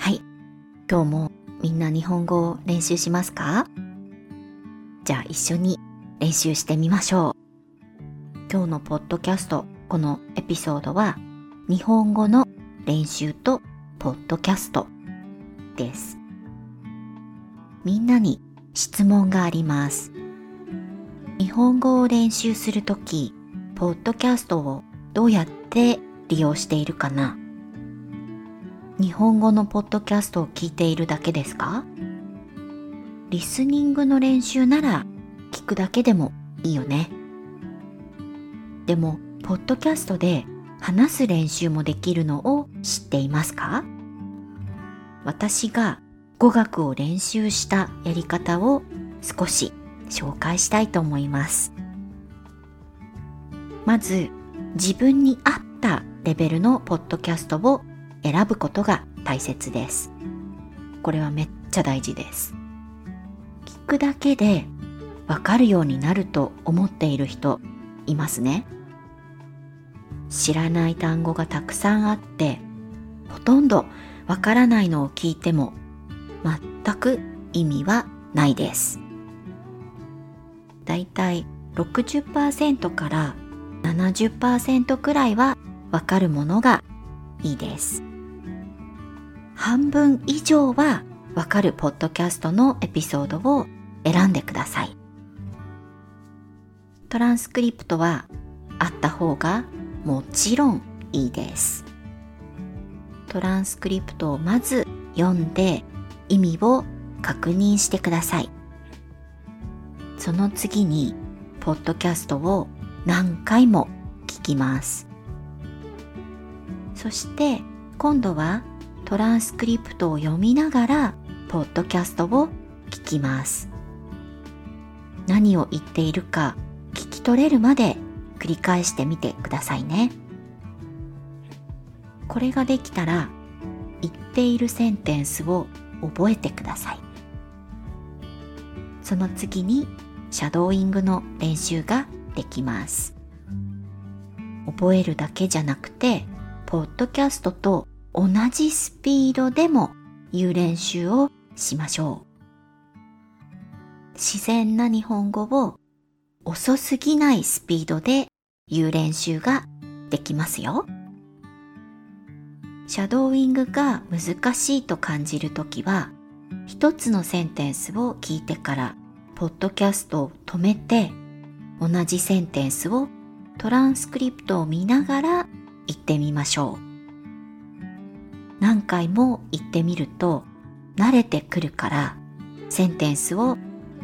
はい。今日もみんな日本語を練習しますか？じゃあ一緒に練習してみましょう。今日のポッドキャスト、このエピソードは日本語の練習とポッドキャストです。みんなに質問があります。日本語を練習するとき、ポッドキャストをどうやって利用しているかな？日本語のポッドキャストを聞いているだけですか？リスニングの練習なら聞くだけでもいいよね。でも、ポッドキャストで話す練習もできるのを知っていますか？私が語学を練習したやり方を少し紹介したいと思います。まず、自分に合ったレベルのポッドキャストを選ぶことが大切です。これはめっちゃ大事です。聞くだけでわかるようになると思っている人いますね。知らない単語がたくさんあって、ほとんどわからないのを聞いても全く意味はないです。だいたい60%から70%くらいはわかるものがいいです。半分以上はわかるポッドキャストのエピソードを選んでください。トランスクリプトはあった方がもちろんいいです。トランスクリプトをまず読んで意味を確認してください。その次にポッドキャストを何回も聞きます。そして今度はトランスクリプトを読みながらポッドキャストを聞きます。何を言っているか聞き取れるまで繰り返してみてくださいね。これができたら言っているセンテンスを覚えてください。その次にシャドーイングの練習ができます。覚えるだけじゃなくて、ポッドキャストと同じスピードでも言う練習をしましょう。自然な日本語を遅すぎないスピードで言う練習ができますよ。シャドーイングが難しいと感じるときは、一つのセンテンスを聞いてから、ポッドキャストを止めて、同じセンテンスをトランスクリプトを見ながら言ってみましょう。何回も言ってみると慣れてくるからセンテンスを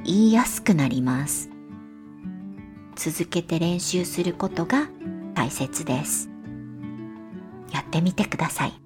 言いやすくなります。続けて練習することが大切です。やってみてください。